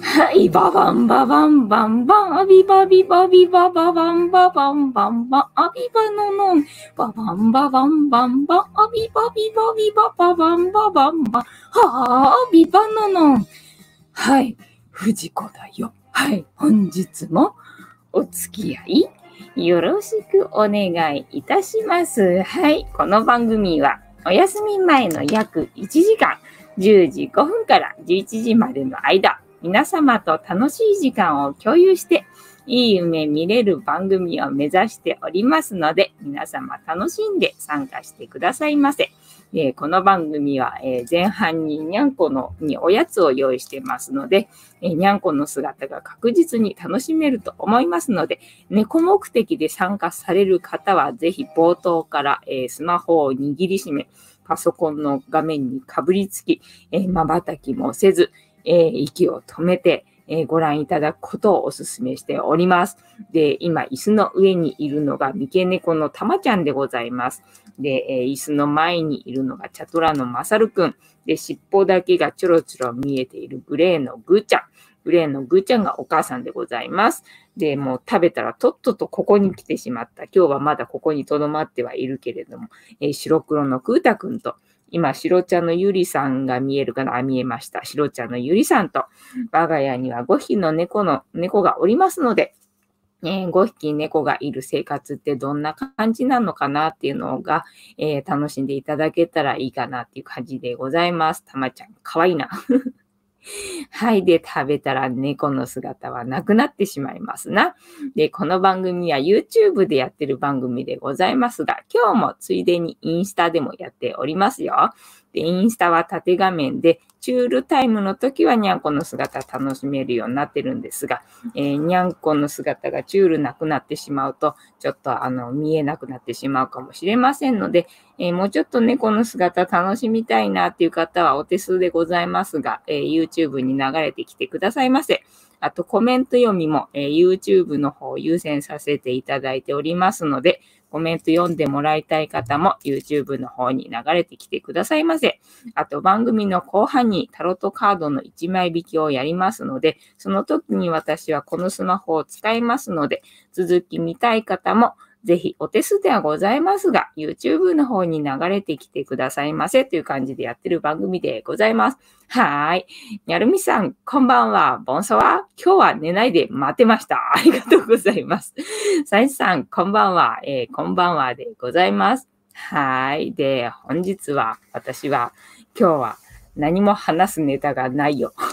はい、ババンババンバンバン、アビバビバビバババンババンバンバン、アビバノノン、ババンババンバンバン、アビバビバビバババンババンバン、はあ、アビバノノン。はい、藤子だよ。はい、本日もお付き合いよろしくお願いいたします。はい、この番組はお休み前の約1時間、10時5分から11時までの間、皆様と楽しい時間を共有して、いい夢見れる番組を目指しておりますので、皆様楽しんで参加してくださいませ。えーこの番組は、えー前半ににゃんこのにおやつを用意してますので、えーにゃんこの姿が確実に楽しめると思いますので、猫目的で参加される方は、ぜひ冒頭から、えスマホを握りしめ、パソコンの画面にかぶりつき、えー瞬きもせず、え息を止めて、えご覧いただくことをお勧めしております。で、今、椅子の上にいるのが三毛猫のたまちゃんでございます。で、え椅子の前にいるのがチャトラのまさるくん。で、尻尾だけがちょろちょろ見えているグレーのぐーちゃん。グレーのぐーちゃんがお母さんでございます。で、もう食べたらとっととここに来てしまった。今日はまだここに留まってはいるけれども、えー白黒のくーたくんと、今、白茶のゆりさんが見えるかな？あ、見えました。白茶のゆりさんと、我が家には5匹の猫の、猫がおりますので、えー5匹猫がいる生活ってどんな感じなのかなっていうのが、えー楽しんでいただけたらいいかなっていう感じでございます。たまちゃん、かわいいな。はい。で、食べたら猫の姿はなくなってしまいますな。で、この番組は YouTube でやってる番組でございますが、今日もついでにインスタでもやっておりますよ。で、インスタは縦画面で、チュールタイムの時はにゃんこの姿楽しめるようになってるんですが、えーにゃんこの姿がチュールなくなってしまうと、ちょっとあの見えなくなってしまうかもしれませんので、えーもうちょっと猫の姿楽しみたいなっていう方はお手数でございますが、えー YouTube に流れてきてくださいませ。あとコメント読みも、え YouTube の方を優先させていただいておりますので、コメント読んでもらいたい方も YouTube の方に流れてきてくださいませ。あと番組の後半にタロットカードの1枚引きをやりますので、その時に私はこのスマホを使いますので、続き見たい方もぜひお手数ではございますが、YouTube の方に流れてきてくださいませという感じでやってる番組でございます。はーい。にゃるみさん、こんばんは。ボンソワ。今日は寝ないで待ってました。ありがとうございます。サイさん、こんばんは。えーこんばんはでございます。はーい。で、本日は、私は、今日は何も話すネタがないよ。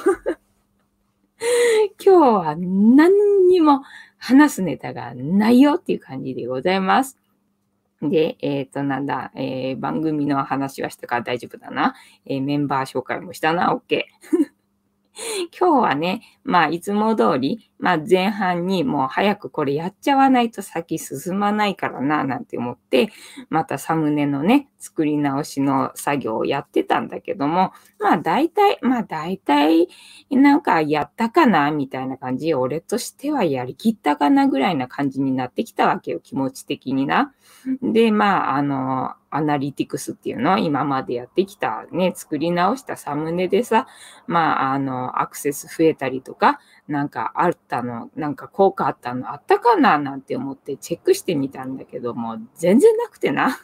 今日は何にも話すネタがないよっていう感じでございます。で、えっ、と、なんだ、えー番組の話はしたから大丈夫だな。えーメンバー紹介もしたな、OK。今日はね、まあ、いつも通り、まあ、前半にもう早くこれやっちゃわないと先進まないからな、なんて思って、またサムネのね、作り直しの作業をやってたんだけども、まあ、大体、まあ、大体、なんかやったかな、みたいな感じ。俺としてはやりきったかな、ぐらいな感じになってきたわけよ、気持ち的にな。で、まあ、あの、アナリティクスっていうのを今までやってきたね、作り直したサムネでさ、まあ、あの、アクセス増えたりとか、なんかあったの、なんか効果あったのあったかななんて思ってチェックしてみたんだけども、全然なくてな。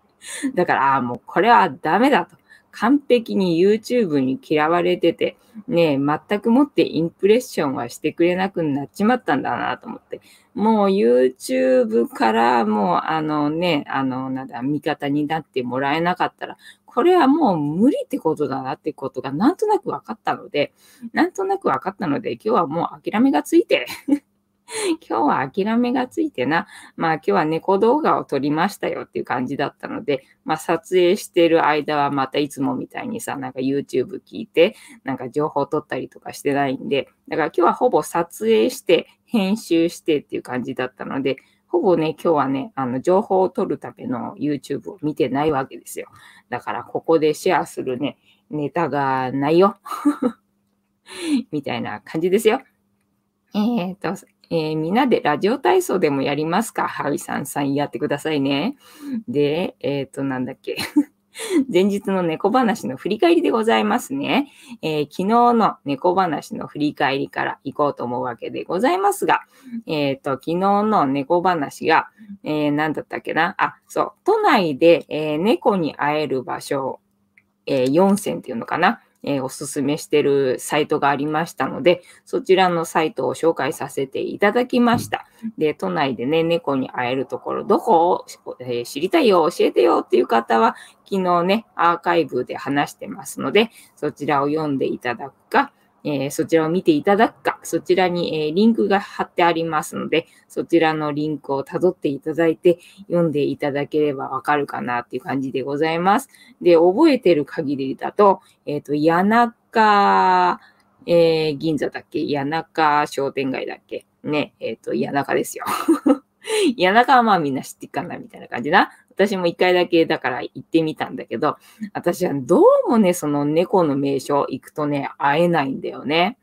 だから、ああ、もうこれはダメだと。完璧に YouTube に嫌われてて、ねえ、全くもってインプレッションはしてくれなくなっちまったんだなと思って。もう YouTube からもうあのね、あの、なんだ、味方になってもらえなかったら、これはもう無理ってことだなってことがなんとなく分かったので、なんとなく分かったので、今日はもう諦めがついて、今日は諦めがついてな、まあ今日は猫動画を撮りましたよっていう感じだったので、まあ撮影してる間はまたいつもみたいにさ、なんか YouTube 聞いて、なんか情報撮ったりとかしてないんで、だから今日はほぼ撮影して、編集してっていう感じだったので、ほぼね、今日はね、あの、情報を取るための YouTube を見てないわけですよ。だから、ここでシェアするね、ネタがないよ。みたいな感じですよ。えっ、と、えーみんなでラジオ体操でもやりますか？ハリさんさんやってくださいね。で、えっ、と、なんだっけ？前日の猫話の振り返りでございますね。えー、昨日の猫話の振り返りから行こうと思うわけでございますが、え、ー、と、昨日の猫話が、えー、何だったっけな？あ、そう、都内で、えー、猫に会える場所、え、4選っていうのかな？えー、おすすめしてるサイトがありましたので、そちらのサイトを紹介させていただきました。で、都内でね、猫に会えるところ、どこを、えー、知りたいよ、教えてよっていう方は、昨日ね、アーカイブで話してますので、そちらを読んでいただくか、えー、そちらを見ていただくか、そちらに、えー、リンクが貼ってありますので、そちらのリンクを辿っていただいて、読んでいただければわかるかなっていう感じでございます。で、覚えてる限りだと、えっ、ー、と、谷中、えー、銀座だっけ？谷中商店街だっけ？ね、えっ、ー、と、谷中ですよ。谷中はまあみんな知ってっかなみたいな感じな。私も一回だけだから行ってみたんだけど、私はどうもね、その猫の名所行くとね、会えないんだよね。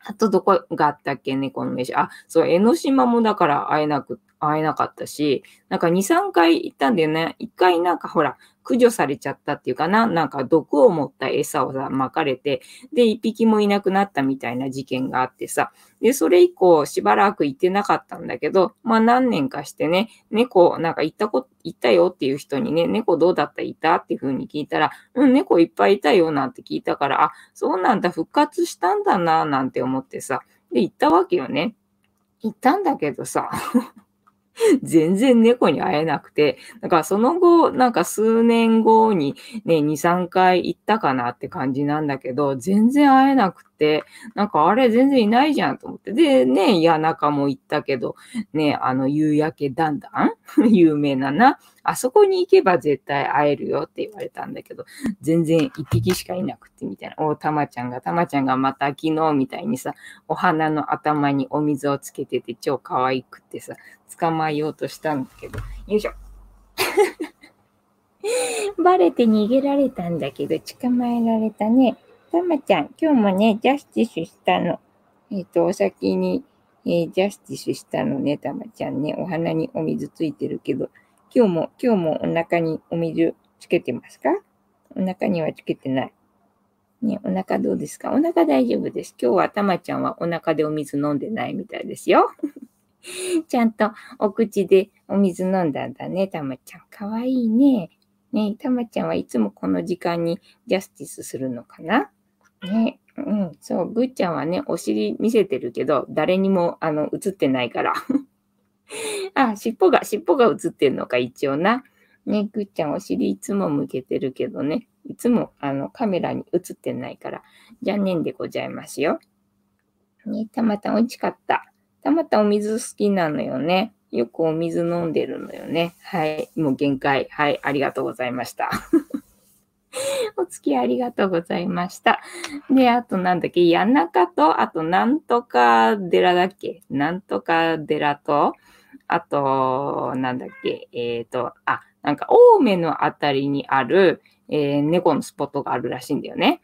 あとどこがあったっけ？猫の名所。あ、そう、江ノ島もだから会えなく、会えなかったし、なんか2、3回行ったんだよね。一回なんかほら、駆除されちゃったっていうかな、なんか毒を持った餌をさ、巻かれて、で、一匹もいなくなったみたいな事件があってさ、で、それ以降しばらく行ってなかったんだけど、まあ何年かしてね、猫、なんか行ったこ、行ったよっていう人にね、猫どうだった？いた？っていう風に聞いたら、うん、猫いっぱいいたよなんて聞いたから、あ、そうなんだ、復活したんだな、なんて思ってさ、で、行ったわけよね。行ったんだけどさ、全然猫に会えなくて、だからその後、なんか数年後にね、2、3回行ったかなって感じなんだけど、全然会えなく、なんかあれ全然いないじゃんと思って。で、ね、谷中も行ったけど、ね、あの夕焼けだんだん有名なな？あそこに行けば絶対会えるよって言われたんだけど、全然一匹しかいなくてみたいな。お、たまちゃんが、たまちゃんがまた昨日みたいにさ、お花の頭にお水をつけてて超可愛くってさ、捕まえようとしたんだけど、よいしょ。バレて逃げられたんだけど、捕まえられたね。たまちゃん、今日もね、ジャスティスしたの。えっ、ー、と、お先に、えー、ジャスティスしたのね、たまちゃんね。お花にお水ついてるけど、今日も、今日もお腹にお水つけてますか？お腹にはつけてない。ね、お腹どうですか？お腹大丈夫です。今日はたまちゃんはお腹でお水飲んでないみたいですよ。ちゃんとお口でお水飲んだんだね、たまちゃん。かわいいね。ねたまちゃんはいつもこの時間にジャスティスするのかな？ね、うん、そう、ぐっちゃんはね、お尻見せてるけど、誰にも、あの、映ってないから。あ、尻尾が、尻尾が映ってるのか、一応な。ね、ぐっちゃんお尻いつも向けてるけどね、いつも、あの、カメラに映ってないから、残念でございますよ。ね、たまた美味しかった。たまたお水好きなのよね。よくお水飲んでるのよね。はい。もう限界。はい。ありがとうございました。お付き合いありがとうございました。で、あとなんだっけ、谷中と、あとなんとか寺だっけ？なんとか寺と、あと、なんだっけ、えっ、ー、と、あ、なんか、青梅のあたりにある、えー、猫のスポットがあるらしいんだよね。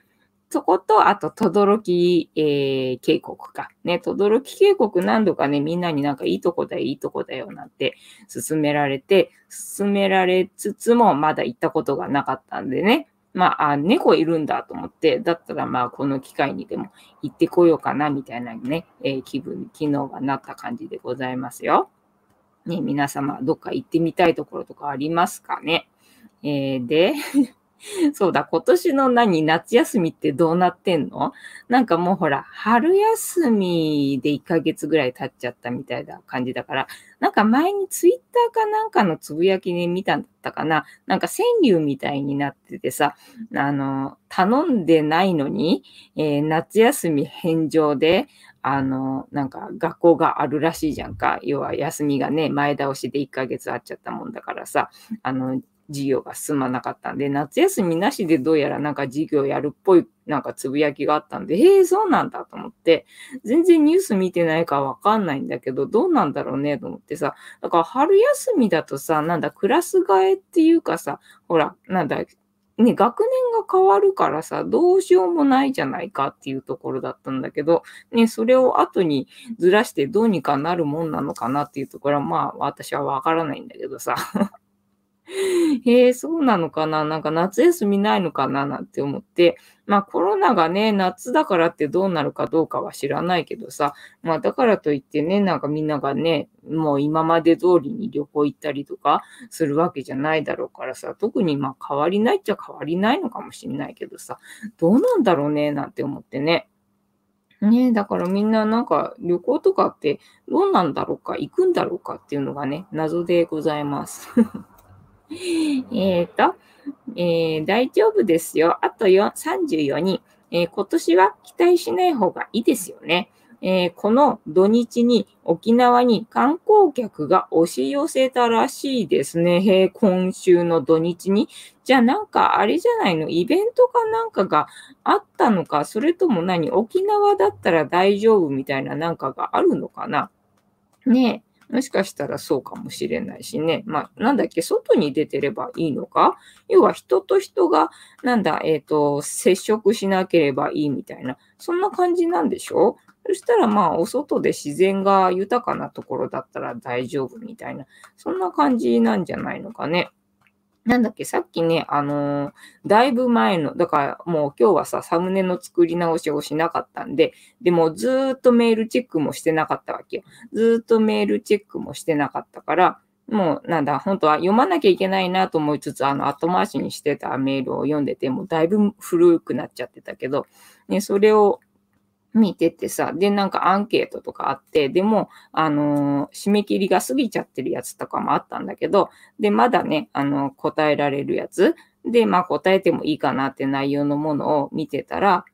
そこと、あと、とどろき、えー、渓谷か。ね、とどろき渓谷何度かね、みんなになんかいいとこだよ、いいとこだよ、なんて勧められて、勧められつつも、まだ行ったことがなかったんでね。まあ、あ、猫いるんだと思って、だったらまあ、この機会にでも行ってこようかな、みたいなね、えー、気分に昨日がなった感じでございますよ。ね、皆様、どっか行ってみたいところとかありますかね？えー、で、そうだ、今年の何、夏休みってどうなってんの？なんかもうほら、春休みで1ヶ月ぐらい経っちゃったみたいな感じだから、なんか前にツイッターかなんかのつぶやきに見たんだったかななんか川柳みたいになっててさ、あの、頼んでないのに、えー、夏休み返上で、あの、なんか学校があるらしいじゃんか。要は休みがね、前倒しで1ヶ月あっちゃったもんだからさ、あの、授業が進まなかったんで、夏休みなしでどうやらなんか授業やるっぽいなんかつぶやきがあったんで、へえ、そうなんだと思って、全然ニュース見てないかわかんないんだけど、どうなんだろうねと思ってさ、だから春休みだとさ、なんだ、クラス替えっていうかさ、ほら、なんだ、ね、学年が変わるからさ、どうしようもないじゃないかっていうところだったんだけど、ね、それを後にずらしてどうにかなるもんなのかなっていうところは、まあ、私はわからないんだけどさ。へえ、そうなのかな？なんか夏休みないのかな？なんて思って、まあコロナがね、夏だからってどうなるかどうかは知らないけどさ、まあだからといってね、なんかみんながね、もう今まで通りに旅行行ったりとかするわけじゃないだろうからさ、特にまあ変わりないっちゃ変わりないのかもしんないけどさ、どうなんだろうね、なんて思ってね。ねえだからみんななんか旅行とかってどうなんだろうか、行くんだろうか？っていうのがね、謎でございます。えっと、えー、大丈夫ですよ。あと34人、えー、今年は期待しない方がいいですよね。えー、この土日に沖縄に観光客が押し寄せたらしいですね。へ今週の土日に。じゃあなんかあれじゃないの？イベントかなんかがあったのか？それとも何？沖縄だったら大丈夫みたいななんかがあるのかな？ねえ。もしかしたらそうかもしれないしね。まあ、なんだっけ、外に出てればいいのか？要は人と人が、なんだ、えっ、ー、と、接触しなければいいみたいな、そんな感じなんでしょ？そしたらまあ、お外で自然が豊かなところだったら大丈夫みたいな、そんな感じなんじゃないのかね。なんだっけ、さっきね、あのー、だいぶ前の、だからもう今日はさ、サムネの作り直しをしなかったんで、でもずーっとメールチェックもしてなかったわけよ。ずーっとメールチェックもしてなかったから、もうなんだ、本当は読まなきゃいけないなと思いつつ、あの後回しにしてたメールを読んでて、もうだいぶ古くなっちゃってたけど、ね、それを見ててさ、で、なんかアンケートとかあって、でも、あのー、締め切りが過ぎちゃってるやつとかもあったんだけど、で、まだね、あの、答えられるやつ、で、まあ答えてもいいかなって内容のものを見てたら、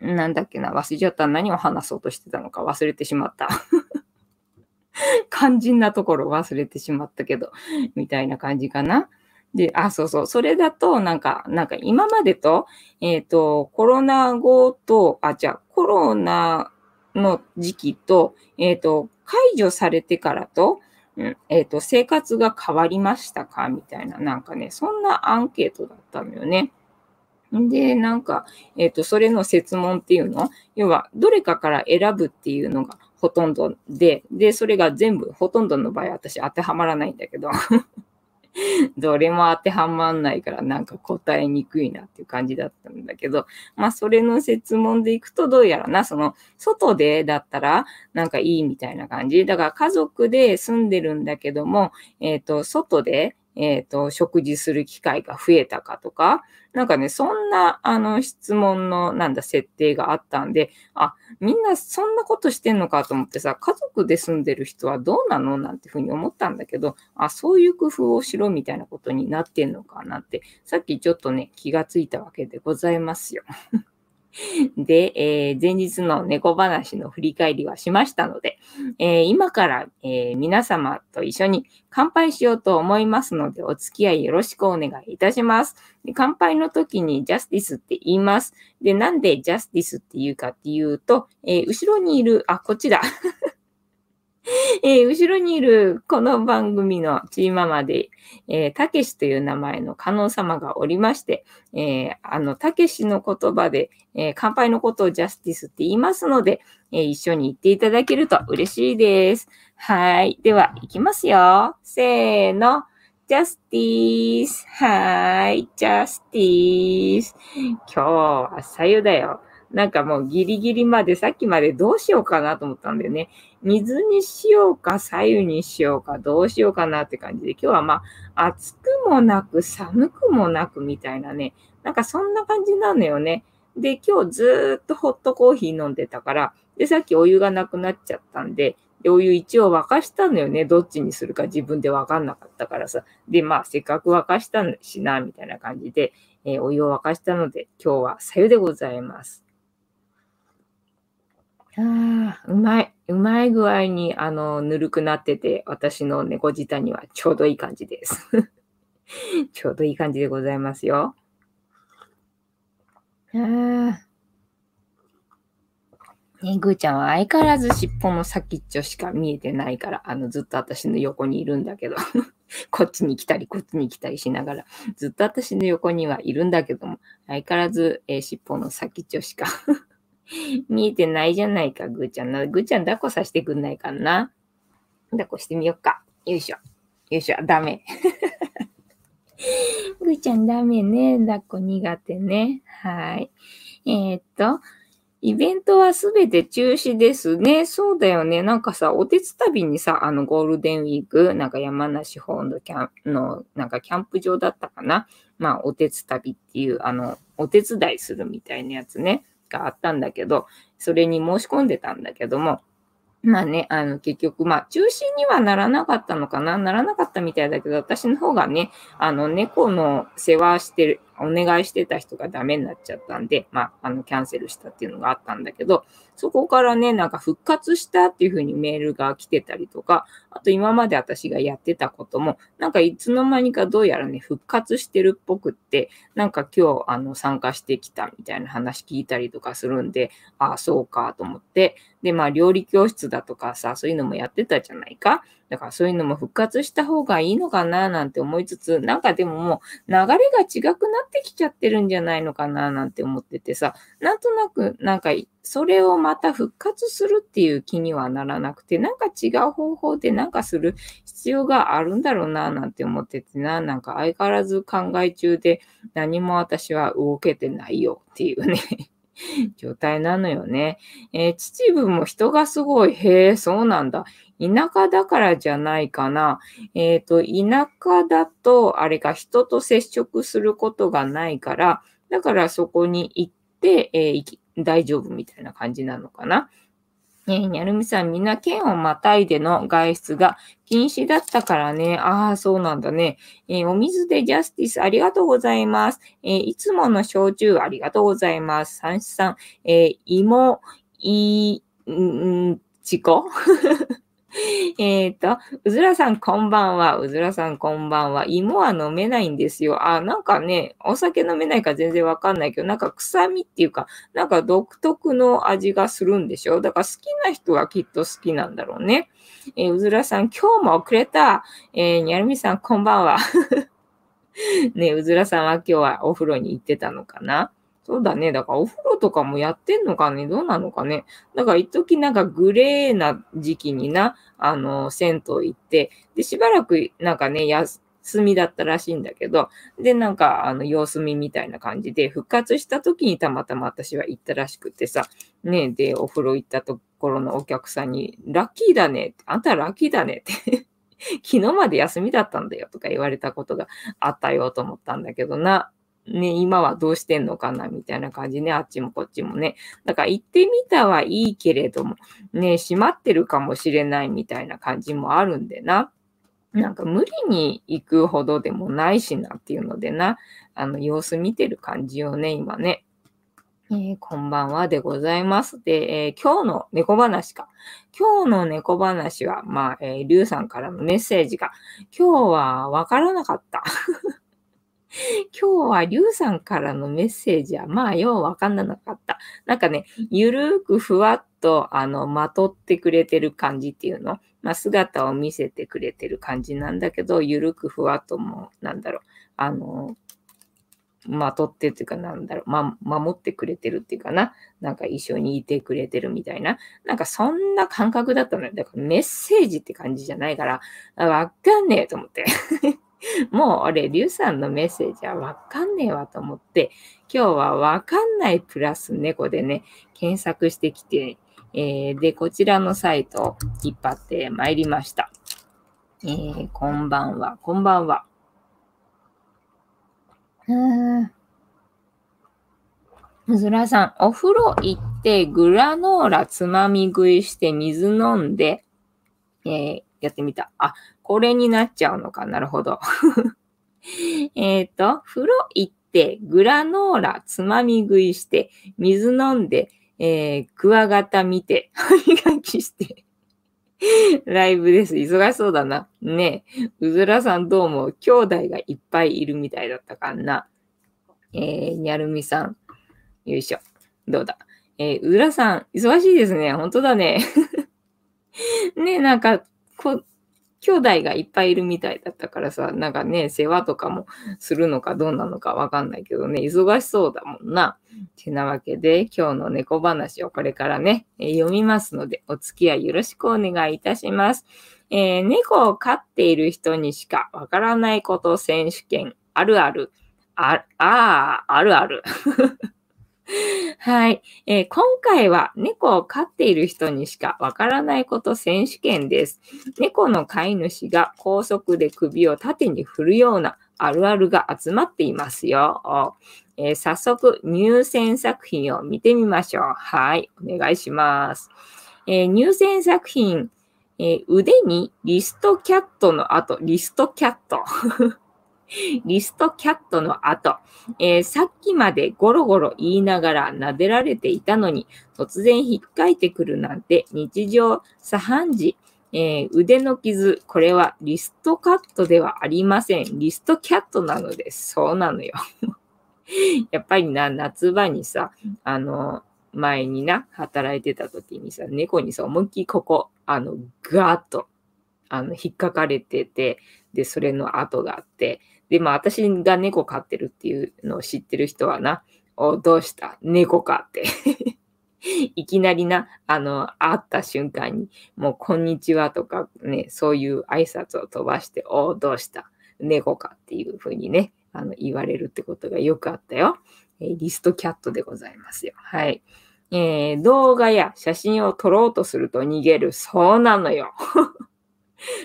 なんだっけな、忘れちゃった。何を話そうとしてたのか忘れてしまった。肝心なところ忘れてしまったけど、みたいな感じかな。で、あ、そうそう。それだと、なんか、なんか今までと、えっ、ー、と、コロナ後と、あ、じゃあ、コロナの時期と、えっ、ー、と、解除されてからと、うん、えっ、ー、と、生活が変わりましたか？みたいな、なんかね、そんなアンケートだったのよね。で、なんか、えっ、と、それの設問っていうの？要は、どれかから選ぶっていうのがほとんどで、で、それが全部、ほとんどの場合私当てはまらないんだけど。どれも当てはまんないからなんか答えにくいなっていう感じだったんだけど、まあそれの説問でいくとどうやらな、その外でだったらなんかいいみたいな感じ。だから家族で住んでるんだけども、えっ、ー、と、外でえっ、ー、と、食事する機会が増えたかとか、なんかね、そんな、あの、質問の、なんだ、設定があったんで、あ、みんなそんなことしてんのかと思ってさ、家族で住んでる人はどうなの？なんてふうに思ったんだけど、あ、そういう工夫をしろみたいなことになってんのかなって、さっきちょっとね、気がついたわけでございますよ。で、えー、前日の猫話の振り返りはしましたので、えー、今から、えー、皆様と一緒に乾杯しようと思いますので、お付き合いよろしくお願いいたします。で乾杯の時にジャスティスって言います。で、なんでジャスティスって言うかっていうと、え後ろにいる、あ、こっちだ。えー、後ろにいるこの番組のチーママで、え、たけしという名前の観音様がおりまして、えー、あの、たけしの言葉で、えー、乾杯のことをジャスティスって言いますので、えー、一緒に言っていただけると嬉しいです。はい。では、いきますよ。せーの。ジャスティース。はい。ジャスティース。今日はさゆだよ。なんかもうギリギリまで、さっきまでどうしようかなと思ったんだよね。水にしようか、左右にしようか、どうしようかなって感じで、今日はまあ、暑くもなく、寒くもなくみたいなね、なんかそんな感じなのよね。で、今日ずっとホットコーヒー飲んでたから、で、さっきお湯がなくなっちゃったんで、でお湯一応沸かしたのよね。どっちにするか自分でわかんなかったからさ。で、まあ、せっかく沸かしたしな、みたいな感じで、えー、お湯を沸かしたので、今日はさゆでございます。ああ、うまい。うまい具合に、あの、ぬるくなってて、私の猫舌にはちょうどいい感じです。ちょうどいい感じでございますよ。ああ。ね、ぐーちゃんは相変わらず尻尾の先っちょしか見えてないから、あの、ずっと私の横にいるんだけど、こっちに来たり、こっちに来たりしながら、ずっと私の横にはいるんだけども、相変わらず、えー、尻尾の先っちょしか 見えてないじゃないか、ぐーちゃんな。ぐーちゃん抱っこさせてくんないかな？抱っこしてみよっか。よいしょ。よいしょ、ダメ。ぐーちゃんダメね。抱っこ苦手ね。はい。えー、っと、イベントはすべて中止ですね。そうだよね。なんかさ、おてつ旅にさ、あのゴールデンウィーク、なんか山梨本土キャンの、なんかキャンプ場だったかな？まあ、おてつ旅っていう、あの、お手伝いするみたいなやつね、があったんだけど、それに申し込んでたんだけども、まあね、あの、結局、まあ、中心にはならなかったのかな？ならなかったみたいだけど、私の方がね、あの、猫の世話してる、お願いしてた人がダメになっちゃったんで、まあ、あの、キャンセルしたっていうのがあったんだけど、そこからね、なんか復活したっていう風にメールが来てたりとか、あと今まで私がやってたことも、なんかいつの間にかどうやらね、復活してるっぽくって、なんか今日、あの、参加してきたみたいな話聞いたりとかするんで、ああ、そうかと思って、で、まあ、料理教室だとかさ、そういうのもやってたじゃないか。だからそういうのも復活した方がいいのかななんて思いつつ、なんかでももう流れが違くなってきちゃってるんじゃないのかななんて思っててさ、なんとなくなんかそれをまた復活するっていう気にはならなくて、なんか違う方法でなんかする必要があるんだろうななんて思っててな、なんか相変わらず考え中で何も私は動けてないよっていうね。状態なのよね。えー、秩父も人がすごい。へえ、そうなんだ。田舎だからじゃないかな。えっ、ー、と、田舎だと、あれか、人と接触することがないから、だからそこに行って、えー、大丈夫みたいな感じなのかな。え、にゃるみさん、みんな県をまたいでの外出が禁止だったからね。ああ、そうなんだね。えー、お水でジャスティスありがとうございます。えー、いつもの焼酎ありがとうございます。三子さん、えー、芋、い、ん、ちこ えっと、うずらさんこんばんは。うずらさんこんばんは。芋は飲めないんですよ。あ、なんかね、お酒飲めないか全然わかんないけど、なんか臭みっていうか、なんか独特の味がするんでしょ？だから好きな人はきっと好きなんだろうね。えー、うずらさん、今日も遅れた。えー、にゃるみさんこんばんは。ねうずらさんは今日はお風呂に行ってたのかな？そうだね。だからお風呂とかもやってんのかね。どうなのかね。だから一時なんかグレーな時期にな、あの、銭湯行って、で、しばらくなんかね、休みだったらしいんだけど、で、なんか、あの、様子見みたいな感じで、復活した時にたまたま私は行ったらしくてさ、ね、で、お風呂行ったところのお客さんに、ラッキーだね。あんたラッキーだね。って。昨日まで休みだったんだよとか言われたことがあったよと思ったんだけどな。ね、今はどうしてんのかなみたいな感じね。あっちもこっちもね。だから行ってみたはいいけれども、ね、閉まってるかもしれないみたいな感じもあるんでな。なんか無理に行くほどでもないしなっていうのでな。あの、様子見てる感じよね、今ね。えー、こんばんはでございます。で、えー、今日の猫話か。今日の猫話は、まあ、えー、リュウさんからのメッセージが、今日はわからなかった。今日はリュウさんからのメッセージは、まあ、ようわかんなかった。なんかね、ゆるーくふわっと、あの、まとってくれてる感じっていうの、まあ、姿を見せてくれてる感じなんだけど、ゆるくふわっとも、なんだろう、あの、まとってっていうかなんだろう、ま、守ってくれてるっていうかな。なんか一緒にいてくれてるみたいな。なんかそんな感覚だったのよ。だからメッセージって感じじゃないから、わかんねえと思って。もう俺、リュウさんのメッセージはわかんねえわと思って、今日はわかんないプラス猫でね、検索してきて、えー、で、こちらのサイトを引っ張ってまいりました。えー、こんばんは、こんばんは。うずらさん、お風呂行ってグラノーラつまみ食いして水飲んで、えー、やってみた。あ、これになっちゃうのか。なるほど。えっと、風呂行って、グラノーラつまみ食いして、水飲んで、えー、クワガタ見て、歯磨きしてライブです。忙しそうだな。ねえ、うずらさんどうも兄弟がいっぱいいるみたいだったかな。えー、にゃるみさん。よいしょ。どうだ？えー、うずらさん、忙しいですね。本当だね。ねえ、なんか、こ、兄弟がいっぱいいるみたいだったからさ、なんかね、世話とかもするのかどうなのかわかんないけどね、忙しそうだもんな。てなわけで、今日の猫話をこれからね、読みますので、お付き合いよろしくお願いいたします。えー、猫を飼っている人にしかわからないこと選手権あるある。あ、ああ、あるある。はい、えー、今回は猫を飼っている人にしかわからないこと選手権です。猫の飼い主が高速で首を縦に振るようなあるあるが集まっていますよ。えー、早速入選作品を見てみましょう。はい、お願いします。えー、入選作品、え腕にリストキャットの後、リストキャット。リストキャットの後、えー、さっきまでゴロゴロ言いながら撫でられていたのに、突然引っかいてくるなんて日常茶飯事。えー、腕の傷、これはリストカットではありません。リストキャットなのです。そうなのよ。やっぱりな、夏場にさ、あの、前にな、働いてた時にさ、猫にさ、思いっきりここ、あの、ガーッと、あの、引っかかれてて、で、それの跡があって、で、まあ私が猫飼ってるっていうのを知ってる人はな、お、どうした？猫かって いきなりな、あの、会った瞬間に、もう、こんにちはとかね、そういう挨拶を飛ばして、お、どうした？猫かっていうふうにね、あの、言われるってことがよくあったよ。えー、リストキャットでございますよ。はい。えー、動画や写真を撮ろうとすると逃げる。そうなのよ。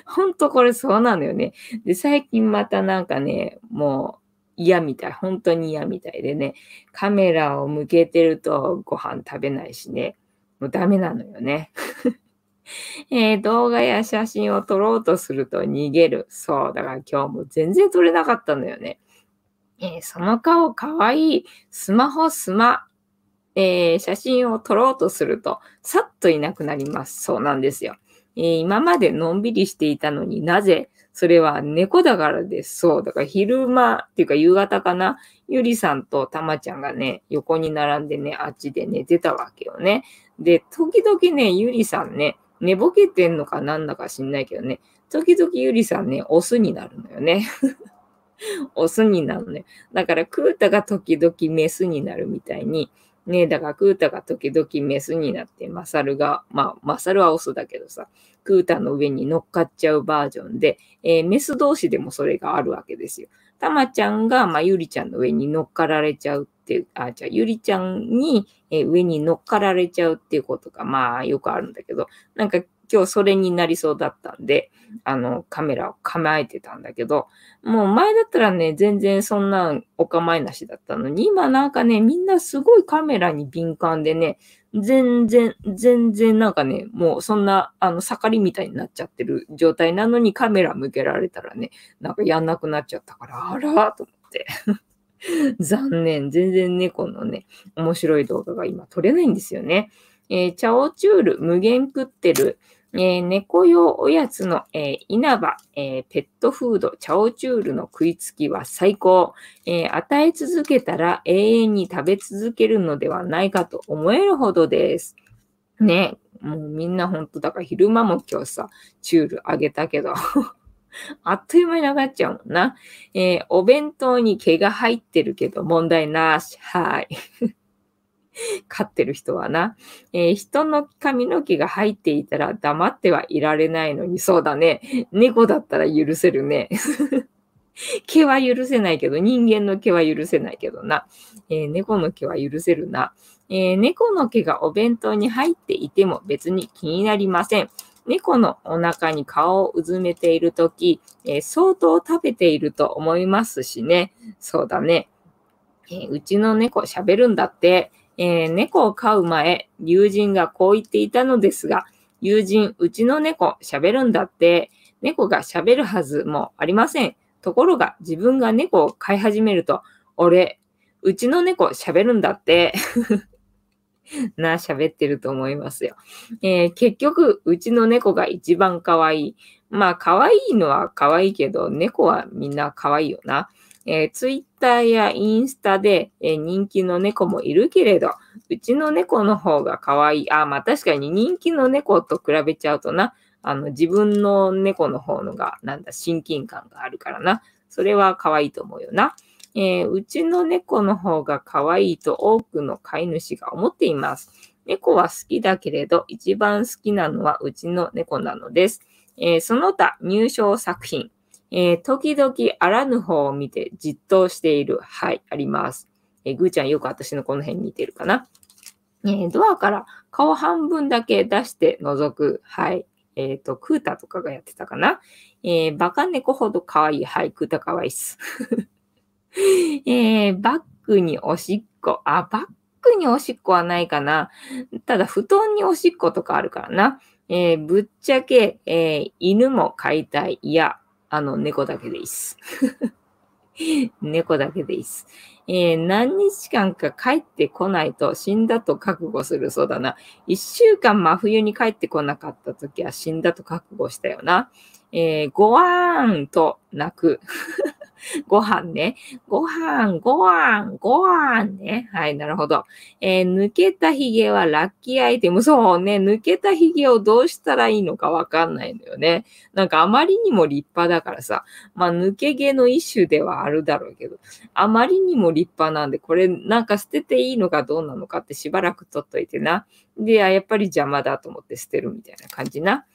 ほんとこれそうなのよね。で、最近またなんかね、もう嫌みたい。本当に嫌みたいでね、カメラを向けてるとご飯食べないしね、もうダメなのよね。えー、動画や写真を撮ろうとすると逃げる。そう。だから今日も全然撮れなかったのよね。えー、その顔かわいい。スマホスマ。えー、写真を撮ろうとすると、さっといなくなります。そうなんですよ。えー、今までのんびりしていたのになぜそれは猫だからです。そう。だから昼間っていうか夕方かな。ゆりさんとたまちゃんがね、横に並んでね、あっちで寝てたわけよね。で、時々ね、ゆりさんね、寝ぼけてんのかなんだか知んないけどね、時々ゆりさんね、オスになるのよね。オスになるのね。だから、クータが時々メスになるみたいに、ねだからクータが時々メスになって、マサルが、まあ、マサルはオスだけどさ、クータの上に乗っかっちゃうバージョンで、えー、メス同士でもそれがあるわけですよ。たまちゃんが、まあ、ゆりちゃんの上に乗っかられちゃうっていう、あ、じゃあ、ゆりちゃんに、えー、上に乗っかられちゃうっていうことが、まあ、よくあるんだけど、なんか今日それになりそうだったんで、あの、カメラを構えてたんだけど、もう前だったらね、全然そんなお構いなしだったのに、今なんかね、みんなすごいカメラに敏感でね、全然、全然なんかね、もうそんな、あの、盛りみたいになっちゃってる状態なのにカメラ向けられたらね、なんかやんなくなっちゃったから、あらーと思って。残念。全然猫のね、面白い動画が今撮れないんですよね。えー、チャオチュール、無限食ってる。えー、猫用おやつの、えー、稲葉、えー、ペットフード、チャオチュールの食いつきは最高、え、与え続けたら永遠に食べ続けるのではないかと思えるほどです。ね、もうみんなほんと、だから昼間も今日さ、チュールあげたけど あっという間になくなっちゃうもんな。え、お弁当に毛が入ってるけど問題なし。はい。飼ってる人はな、えー、人の髪の毛が入っていたら黙ってはいられないのに、そうだね。猫だったら許せるね。毛は許せないけど、人間の毛は許せないけどな。えー、猫の毛は許せるな、えー、猫の毛がお弁当に入っていても別に気になりません。猫のお腹に顔をうずめているとき、えー、相当食べていると思いますしね。そうだね。えうちの猫喋るんだって。えー、猫を飼う前、友人がこう言っていたのですが、友人、うちの猫喋るんだって、猫が喋るはずもありません。ところが自分が猫を飼い始めると、俺、うちの猫喋るんだって な、喋ってると思いますよ。えー、結局、うちの猫が一番可愛い。まあ、可愛いのは可愛いけど、猫はみんな可愛いよな。えー、ツイッターやインスタで、えー、人気の猫もいるけれど、うちの猫の方が可愛い。あ、まあ確かに人気の猫と比べちゃうとな、あの、自分の猫の方のが、なんだ、親近感があるからな。それは可愛いと思うよな。えー、うちの猫の方が可愛いと多くの飼い主が思っています。猫は好きだけれど、一番好きなのはうちの猫なのです。えー、その他、入賞作品。えー、時々あらぬ方を見てじっとしている。はい、あります。えー、ぐーちゃんよく私のこの辺似てるかな。えー、ドアから顔半分だけ出して覗く。はい。えっ、ー、と、クータとかがやってたかな。えー、バカ猫ほど可愛い。はい、クータ可愛いっす。えー、バッグにおしっこ。あ、バッグにおしっこはないかな。ただ、布団におしっことかあるからな。えー、ぶっちゃけ、えー、犬も飼いたい。いや、あの、猫だけでいいっす。猫だけでいいっす。えー、何日間か帰ってこないと死んだと覚悟するそうだな。一週間真冬に帰ってこなかった時は死んだと覚悟したよな。えー、ごわーんと泣く。ご飯ね。ご飯、ご飯、ご飯ね。はい、なるほど。えー、抜けた髭はラッキーアイテム。そうね。抜けた髭をどうしたらいいのかわかんないのよね。なんかあまりにも立派だからさ。まあ、抜け毛の一種ではあるだろうけど、あまりにも立派なんで、これなんか捨てていいのかどうなのかってしばらく取っといてな。で、やっぱり邪魔だと思って捨てるみたいな感じな。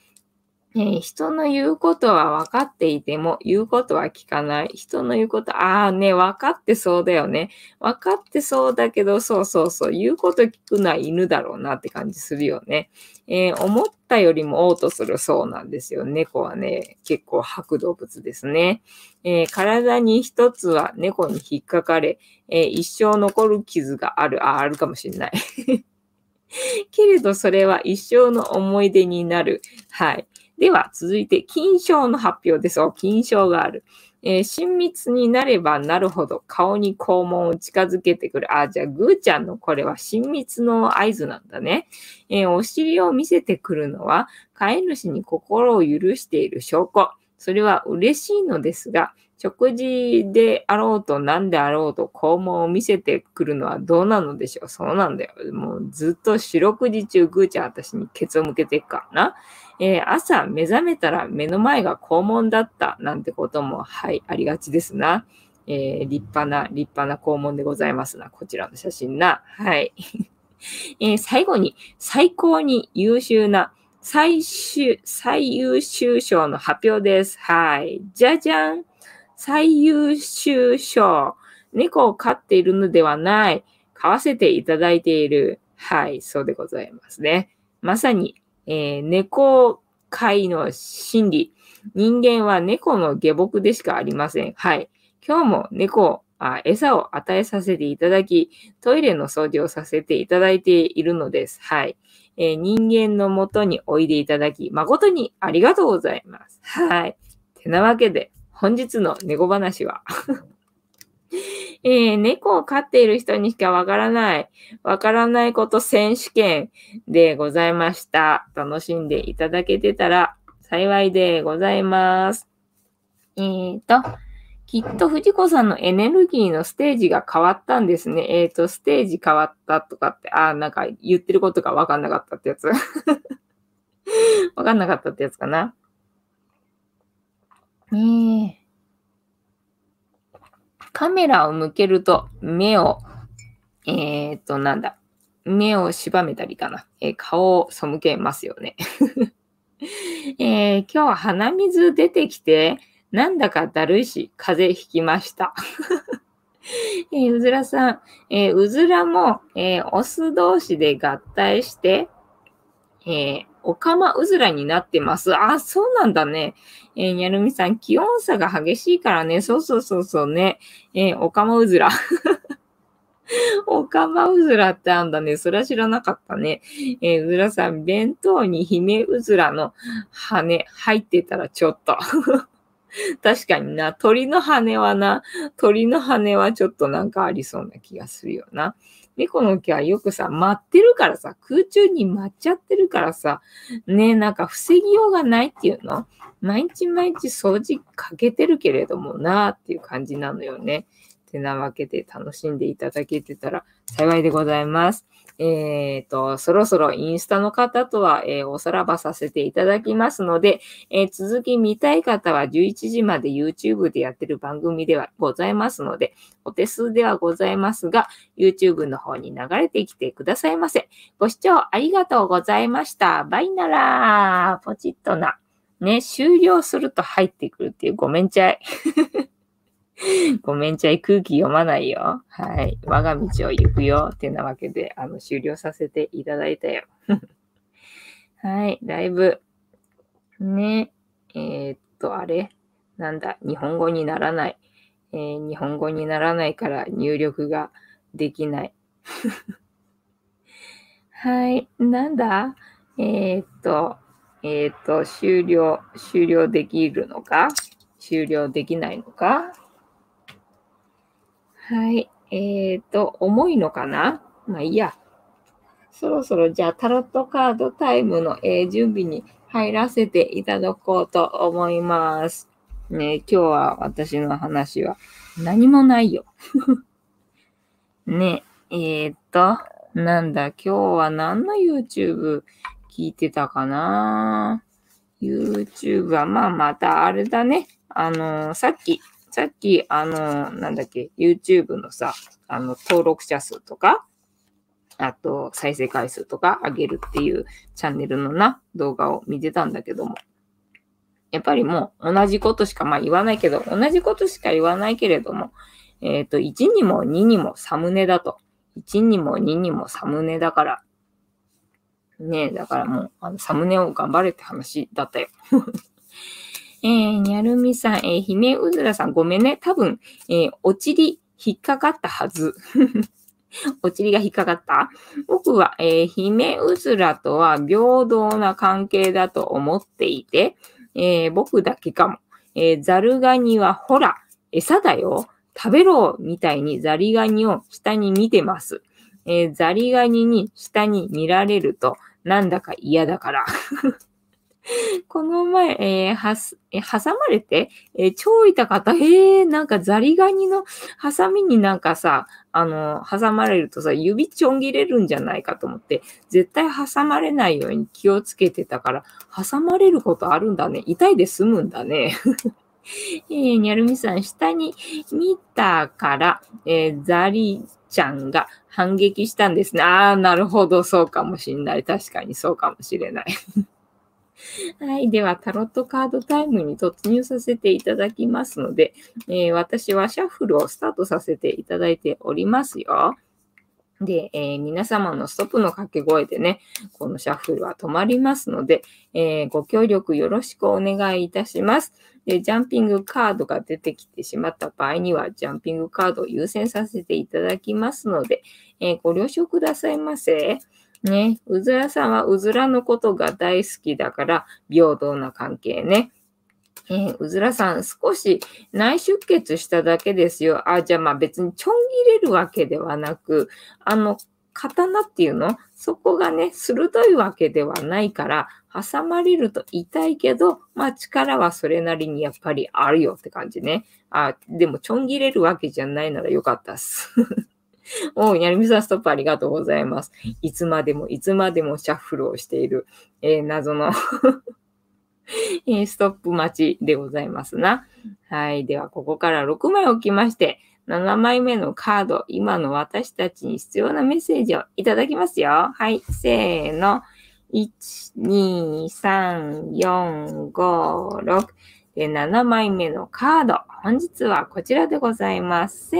えー、人の言うことは分かっていても、言うことは聞かない。人の言うこと、ああね、分かってそうだよね。分かってそうだけど、そうそうそう、言うこと聞くのは犬だろうなって感じするよね。えー、思ったよりも嘔吐するそうなんですよ。猫はね、結構吐く動物ですね。えー、体に一つは猫に引っかかれ、え一生残る傷がある。あ、あるかもしれない。けれどそれは一生の思い出になる。はい。では、続いて、金賞の発表です。お、金賞がある。えー、親密になればなるほど顔に肛門を近づけてくる。あ、じゃあ、ぐーちゃんのこれは親密の合図なんだね。えー、お尻を見せてくるのは、飼い主に心を許している証拠。それは嬉しいのですが、食事であろうと何であろうと肛門を見せてくるのはどうなのでしょうそうなんだよ。もうずっと四六時中ぐーちゃん私にケツを向けていくからな。えー、朝目覚めたら目の前が肛門だったなんてことも、はい、ありがちですな。えー、立派な、立派な肛門でございますな。こちらの写真な。はい。えー、最後に、最高に優秀な最終、最優秀賞の発表です。はい。じゃじゃん。最優秀賞。猫を飼っているのではない。飼わせていただいている。はい。そうでございますね。まさにえー、猫界の心理。人間は猫の下僕でしかありません。はい。今日も猫、あ餌を与えさせていただき、トイレの掃除をさせていただいているのです。はい。えー、人間のもとにおいでいただき、誠にありがとうございます。はい。てなわけで、本日の猫話は えー、猫を飼っている人にしかわからない、わからないこと選手権でございました。楽しんでいただけてたら幸いでございます。えーと、きっと藤子さんのエネルギーのステージが変わったんですね。えーと、ステージ変わったとかって、あ、なんか言ってることがわかんなかったってやつ。わかんなかったってやつかな。えカメラを向けると目を、えー、っと、なんだ、目を縛めたりかな。えー、顔を背けますよね。えー、今日は鼻水出てきて、なんだかだるいし、風邪ひきました。えー、うずらさん、えー、うずらも、えー、オス同士で合体して、えー、オカマうずらになってます。あ、そうなんだね。えー、にゃるみさん、気温差が激しいからね。そうそうそうそうね。えー、オカマうずら。オカマうずらってあんだね。それは知らなかったね。えー、うずらさん、弁当に姫うずらの羽入ってたらちょっと。確かにな。鳥の羽はな、鳥の羽はちょっとなんかありそうな気がするよな。猫の毛はよくさ、待ってるからさ、空中に待っちゃってるからさ、ね、なんか防ぎようがないっていうの？毎日毎日掃除かけてるけれどもなーっていう感じなのよね。てなわけで楽しんでいただけてたら幸いでございます。えっ、と、そろそろインスタの方とは、えー、おさらばさせていただきますので、えー、続き見たい方は11時まで YouTube でやってる番組ではございますので、お手数ではございますが、YouTube の方に流れてきてくださいませ。ご視聴ありがとうございました。バイならポチッとな。ね、終了すると入ってくるっていうごめんちゃい。ごめんちゃい、空気読まないよ。はい。我が道を行くよ。ってなわけで、あの、終了させていただいたよ。はい。だいぶ、ね、えー、っと、あれ？なんだ、日本語にならない。えー、日本語にならないから入力ができない。はい。なんだ？えー、っと、えっと、終了、終了できるのか？終了できないのか？はい。えっ、ー、と、重いのかな？まあいいや。そろそろじゃあタロットカードタイムの、えー、準備に入らせていただこうと思います。ね、今日は私の話は何もないよ。ね、えー、っと、なんだ、今日は何の YouTube 聞いてたかな ?YouTube は、まあまたあれだね。あのー、さっきさっき、あの、なんだっけ、YouTube のさ、あの、登録者数とか、あと、再生回数とか上げるっていうチャンネルのな、動画を見てたんだけども。やっぱりもう同じことしか、まあ言わないけど、同じことしか言わないけれども、えっ、ー、と、1にも2にもサムネだと。1にも2にもサムネだから。ねえ、だからもう、あの、サムネを頑張れって話だったよ。えー、にゃるみさん、えー、ひめうずらさん、ごめんね。多分、えー、おちり引っかかったはず。おちりが引っかかった？僕は、えー、ひめうずらとは平等な関係だと思っていて、えー、僕だけかも。えー、ザルガニはほら、餌だよ。食べろみたいにザリガニを下に見てます。えー、ザリガニに下に見られるとなんだか嫌だから。この前、えー、はす、え挟まれて、えー、超痛かった。へえ、なんかザリガニのハサミになんかさ、あの、挟まれるとさ、指ちょん切れるんじゃないかと思って、絶対挟まれないように気をつけてたから、挟まれることあるんだね。痛いで済むんだね。えー、にゃるみさん、下に見たから、えー、ザリちゃんが反撃したんですね。ああ、なるほど、そうかもしんない。確かにそうかもしれない。はい。では、タロットカードタイムに突入させていただきますので、えー、私はシャッフルをスタートさせていただいておりますよ。で、えー、皆様のストップの掛け声でね、このシャッフルは止まりますので、えー、ご協力よろしくお願いいたします。で、ジャンピングカードが出てきてしまった場合には、ジャンピングカードを優先させていただきますので、えー、ご了承くださいませ。ね、うずらさんはうずらのことが大好きだから、平等な関係ね。えー、うずらさん、少し内出血しただけですよ。あ、じゃあまあ別にちょん切れるわけではなく、あの、刀っていうの？そこがね、鋭いわけではないから、挟まれると痛いけど、まあ力はそれなりにやっぱりあるよって感じね。あ、でもちょん切れるわけじゃないならよかったっす。おやりみさんストップありがとうございます。いつまでも、いつまでもシャッフルをしている、えー、謎の えー、ストップ待ちでございますな。はい。では、ここから6枚置きまして、7枚目のカード、今の私たちに必要なメッセージをいただきますよ。はい。せーの。1、2、3、4、5、6。で、7枚目のカード。本日はこちらでございます。せ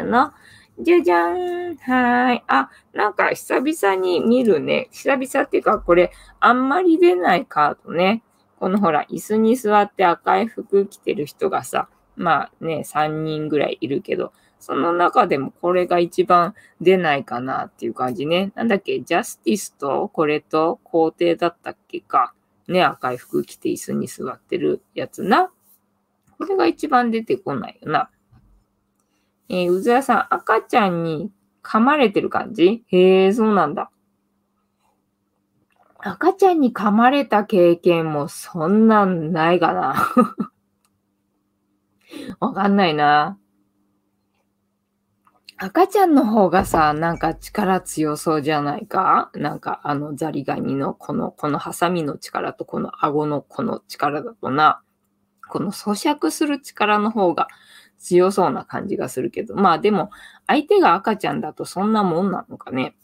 ーの。じゃじゃーん。はい。あ、なんか久々に見るね。久々っていうか、これ、あんまり出ないカードね。このほら、椅子に座って赤い服着てる人がさ、まあね、3人ぐらいいるけど、その中でもこれが一番出ないかなっていう感じね。なんだっけ、ジャスティスとこれと？皇帝だったっけか。ね、赤い服着て椅子に座ってるやつな。これが一番出てこないよな。えー、うずらさん、赤ちゃんに噛まれてる感じ？へえ、そうなんだ。赤ちゃんに噛まれた経験もそんなんないかな。わかんないな。赤ちゃんの方がさ、なんか力強そうじゃないか？なんかあのザリガニのこの、このハサミの力とこの顎のこの力だとな、この咀嚼する力の方が強そうな感じがするけど、まあでも相手が赤ちゃんだとそんなもんなのかね。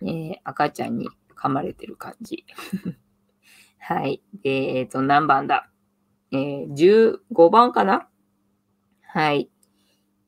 えー、赤ちゃんに噛まれてる感じ。はい。えっ、ー、と、何番だ？えー、15番かな？はい。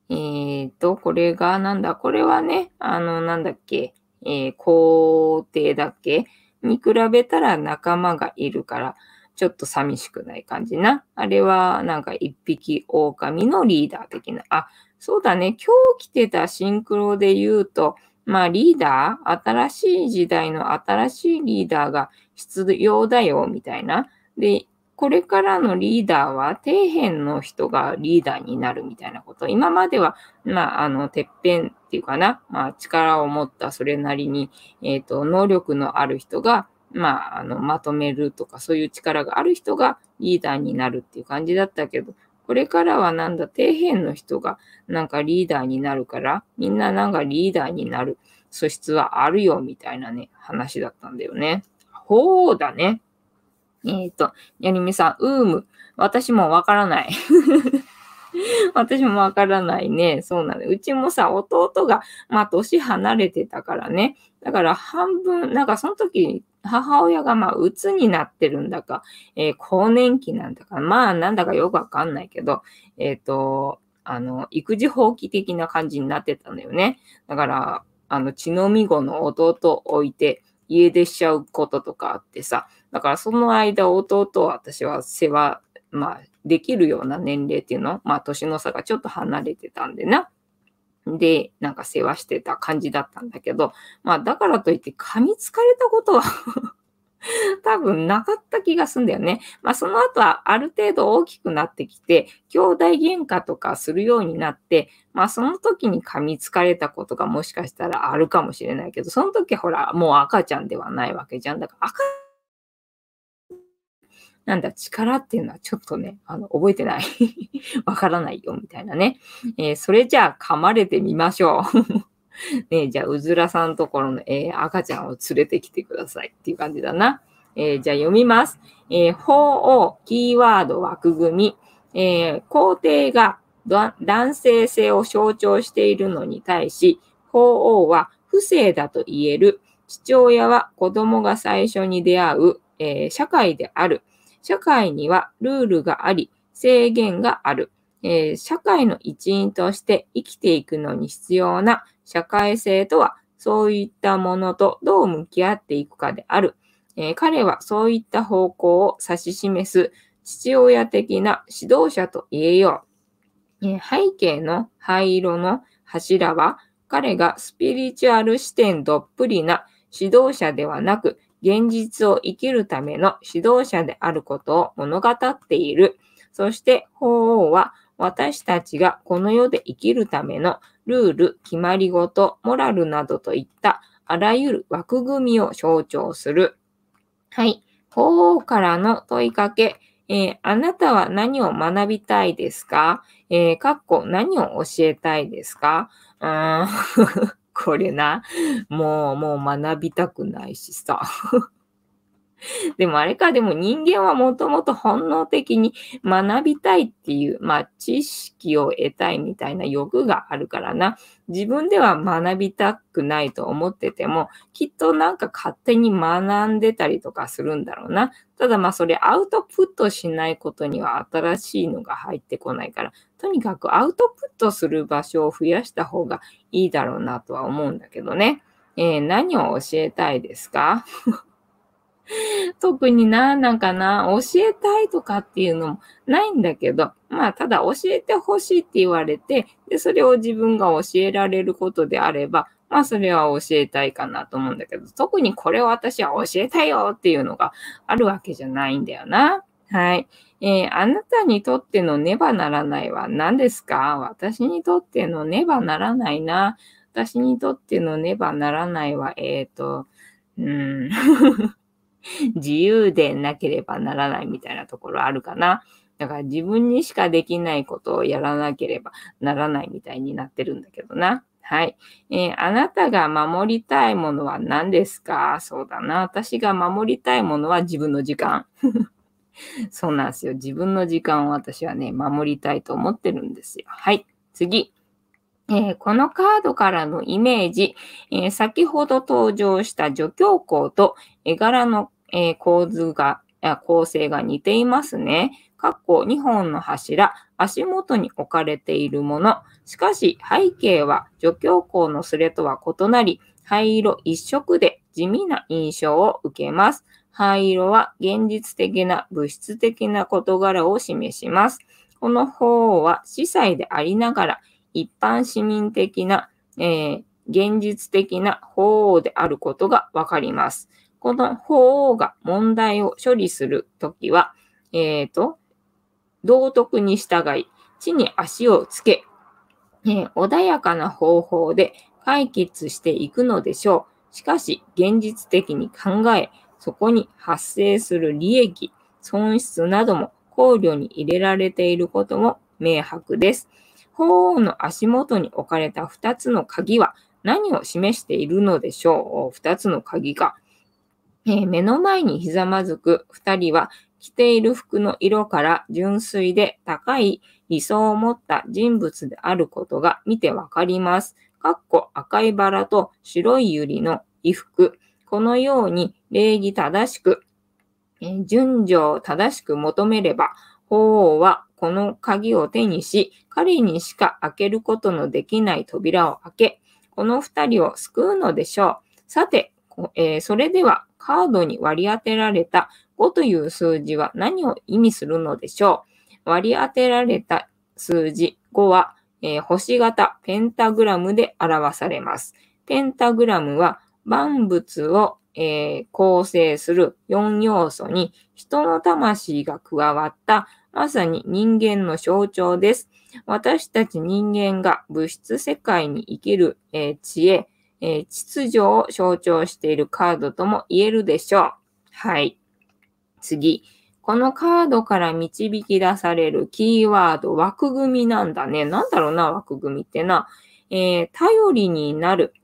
えっ、ー、と、これがなんだ？これはね、あの、なんだっけ？えー、皇帝だっけ？に比べたら仲間がいるから、ちょっと寂しくない感じな。あれはなんか一匹狼のリーダー的な。あ、そうだね。今日来てたシンクロで言うと、まあリーダー、新しい時代の新しいリーダーが必要だよ、みたいな。で、これからのリーダーは底辺の人がリーダーになるみたいなこと。今までは、まあ、あの、てっぺんっていうかな、まあ、力を持ったそれなりに、えっ、ー、と、能力のある人が、まあ、あの、まとめるとか、そういう力がある人がリーダーになるっていう感じだったけど、これからはなんだ、底辺の人がなんかリーダーになるから、みんななんかリーダーになる素質はあるよ、みたいなね、話だったんだよね。ほうだね。えっ、ー、と、やりみさん、うーむ。私もわからない。私もわからないね。そうなの。うちもさ、弟が、まあ、年離れてたからね。だから半分、なんかその時、母親がまあ、うつになってるんだか、えー、更年期なんだか、まあ、なんだかよくわかんないけど、えっ、ー、と、あの、育児放棄的な感じになってたんだよね。だから、あの、血のみ子の弟を置いて、家出しちゃうこととかあってさ、だからその間弟を私は世話、まあ、できるような年齢っていうの、まあ、年の差がちょっと離れてたんでな。で、なんか世話してた感じだったんだけど、まあ、だからといって噛みつかれたことは 多分なかった気がすんだよね。まあその後はある程度大きくなってきて、兄弟喧嘩とかするようになって、まあその時に噛みつかれたことがもしかしたらあるかもしれないけど、その時ほらもう赤ちゃんではないわけじゃん。だから赤なんだ、力っていうのはちょっとね、あの、覚えてない。わからないよ、みたいなね。えー、それじゃあ噛まれてみましょう。ねじゃあ、うずらさんところの、えー、赤ちゃんを連れてきてくださいっていう感じだな。えー、じゃあ読みます。えー、法をキーワード枠組み。えー、皇帝が男性性を象徴しているのに対し、法王は不正だと言える。父親は子供が最初に出会う、えー、社会である。社会にはルールがあり、制限がある。えー、社会の一員として生きていくのに必要な社会性とは、そういったものとどう向き合っていくかである。えー、彼はそういった方向を指し示す父親的な指導者と言えよう。えー、背景の灰色の柱は、彼がスピリチュアル視点どっぷりな指導者ではなく、現実を生きるための指導者であることを物語っている。そして、法王は私たちがこの世で生きるためのルール、決まり事、モラルなどといったあらゆる枠組みを象徴する。はい。法王からの問いかけ。えー、あなたは何を学びたいですか？えー、かっこ何を教えたいですか？うーんこれな。もう、もう学びたくないしさ。でもあれか、でも人間はもともと本能的に学びたいっていう、まあ知識を得たいみたいな欲があるからな。自分では学びたくないと思ってても、きっとなんか勝手に学んでたりとかするんだろうな。ただまあそれアウトプットしないことには新しいのが入ってこないから、とにかくアウトプットする場所を増やした方がいいだろうなとは思うんだけどね。えー、何を教えたいですか？特にな、なんかな、教えたいとかっていうのもないんだけど、まあ、ただ教えてほしいって言われて、で、それを自分が教えられることであれば、まあ、それは教えたいかなと思うんだけど、特にこれを私は教えたいよっていうのがあるわけじゃないんだよな。はい。えー、あなたにとってのねばならないは何ですか？私にとってのねばならないな。私にとってのねばならないは、えっ、ー、と、うん。自由でなければならないみたいなところあるかな。だから自分にしかできないことをやらなければならないみたいになってるんだけどな。はい。えー、あなたが守りたいものは何ですか？そうだな。私が守りたいものは自分の時間。そうなんですよ。自分の時間を私はね、守りたいと思ってるんですよ。はい。次。えー、このカードからのイメージ、えー、先ほど登場した助教項と絵柄の、えー、構図が、構成が似ていますね。かっこ2本の柱、足元に置かれているもの。しかし背景は助教項のスレとは異なり、灰色一色で地味な印象を受けます。灰色は現実的な物質的な事柄を示します。この法は司祭でありながら一般市民的な、えー、現実的な法王であることがわかります。この法王が問題を処理するときは、えっ、ー、と、道徳に従い、地に足をつけ、えー、穏やかな方法で解決していくのでしょう。しかし、現実的に考え、そこに発生する利益、損失なども考慮に入れられていることも明白です。鳳凰の足元に置かれた2つの鍵は何を示しているのでしょう ?2 つの鍵が、えー、目の前にひざまずく2人は着ている服の色から純粋で高い理想を持った人物であることが見てわかります。かっこ赤いバラと白い百合の衣服。このように礼儀正しく、え順序を正しく求めれば、法王はこの鍵を手にし、彼にしか開けることのできない扉を開け、この二人を救うのでしょう。さて、えー、それではカードに割り当てられた5という数字は何を意味するのでしょう割り当てられた数字5は、えー、星型ペンタグラムで表されます。ペンタグラムは万物を、えー、構成する4要素に人の魂が加わったまさに人間の象徴です。私たち人間が物質世界に生きる、えー、知恵、えー、秩序を象徴しているカードとも言えるでしょう。はい。次。このカードから導き出されるキーワード、枠組みなんだね。なんだろうな、枠組みってな。えー、頼りになる。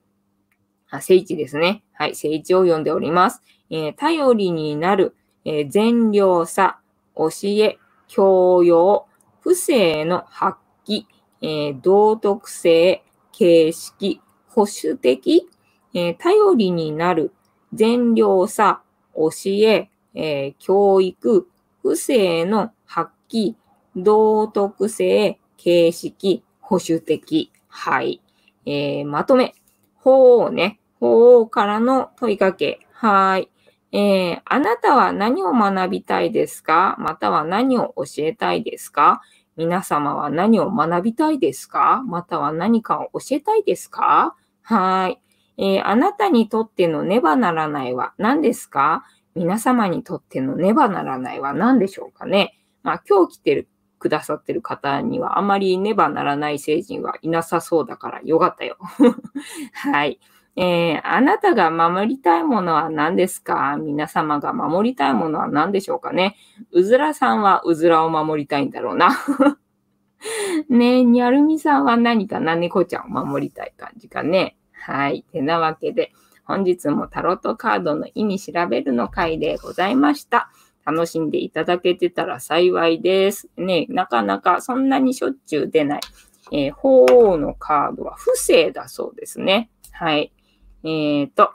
あ、聖地ですね。はい、聖地を読んでおります。えー、頼りになる、えー、善良さ、教え、教養、不正の発揮、えー、道徳性、形式、保守的、えー、頼りになる、善良さ、教え、えー、教育、不正の発揮、道徳性、形式、保守的。はい。えー、まとめ。法ね。法からの問いかけ。はい。えー、あなたは何を学びたいですか？または何を教えたいですか？皆様は何を学びたいですか？または何かを教えたいですか？はい。えー、あなたにとってのねばならないは何ですか？皆様にとってのねばならないは何でしょうかね？まあ、今日来てる、くださってる方にはあまりねばならない成人はいなさそうだからよかったよ。はい。えー、あなたが守りたいものは何ですか？皆様が守りたいものは何でしょうかね？うずらさんはうずらを守りたいんだろうな。ねえ、にゃるみさんは何かな？猫ちゃんを守りたい感じかね。はい。てなわけで、本日もタロットカードの意味調べるの回でございました。楽しんでいただけてたら幸いです。ね、なかなかそんなにしょっちゅう出ない、えー、鳳凰のカードは不正だそうですね。はい。えーと、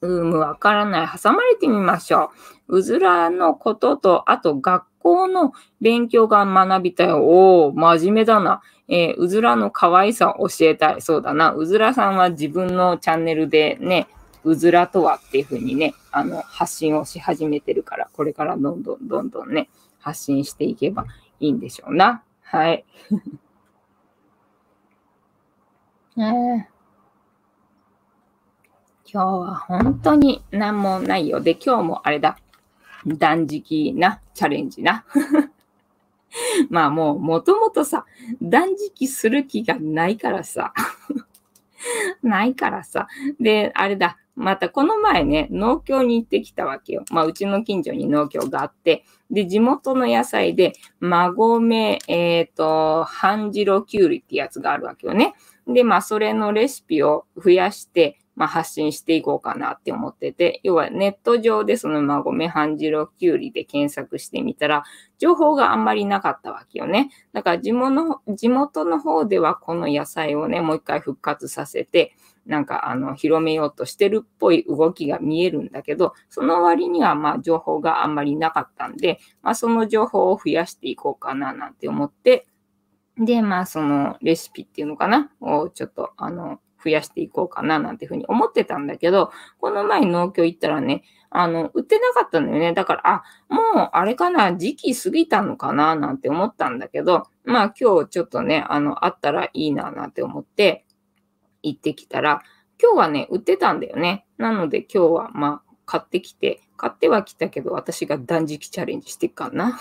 うーむ、わからない。挟まれてみましょう。うずらのことと、あと学校の勉強が学びたい。おー、真面目だな。えー、うずらの可愛さを教えたい。そうだな。うずらさんは自分のチャンネルでね、うずらとはっていうふうにね、あの、発信をし始めてるから、これからどんどんどんどんね、発信していけばいいんでしょうな。はい。えー、今日は本当に何もないよ。で、今日もあれだ。断食な、チャレンジな。まあもう、もともとさ、断食する気がないからさ。ないからさ。で、あれだ。またこの前ね、農協に行ってきたわけよ。まあ、うちの近所に農協があって、で、地元の野菜で、馬込、えっ、ー、と、半白きゅうりってやつがあるわけよね。で、まあ、それのレシピを増やして、まあ、発信していこうかなって思ってて、要はネット上でその馬込半白きゅうりで検索してみたら、情報があんまりなかったわけよね。だから地元地元の方ではこの野菜をね、もう一回復活させて、なんかあの広めようとしてるっぽい動きが見えるんだけど、その割にはまあ情報があんまりなかったんで、まあその情報を増やしていこうかななんて思って、で、まあそのレシピっていうのかなをちょっとあの増やしていこうかななんていうふうに思ってたんだけど、この前農協行ったらね、あの、売ってなかったんだよね。だから、あ、もうあれかな、時期過ぎたのかななんて思ったんだけど、まあ今日ちょっとね、あの、あったらいいななんて思って行ってきたら、今日はね、売ってたんだよね。なので今日はまあ買ってきて、買ってはきたけど私が断食チャレンジしてっかな。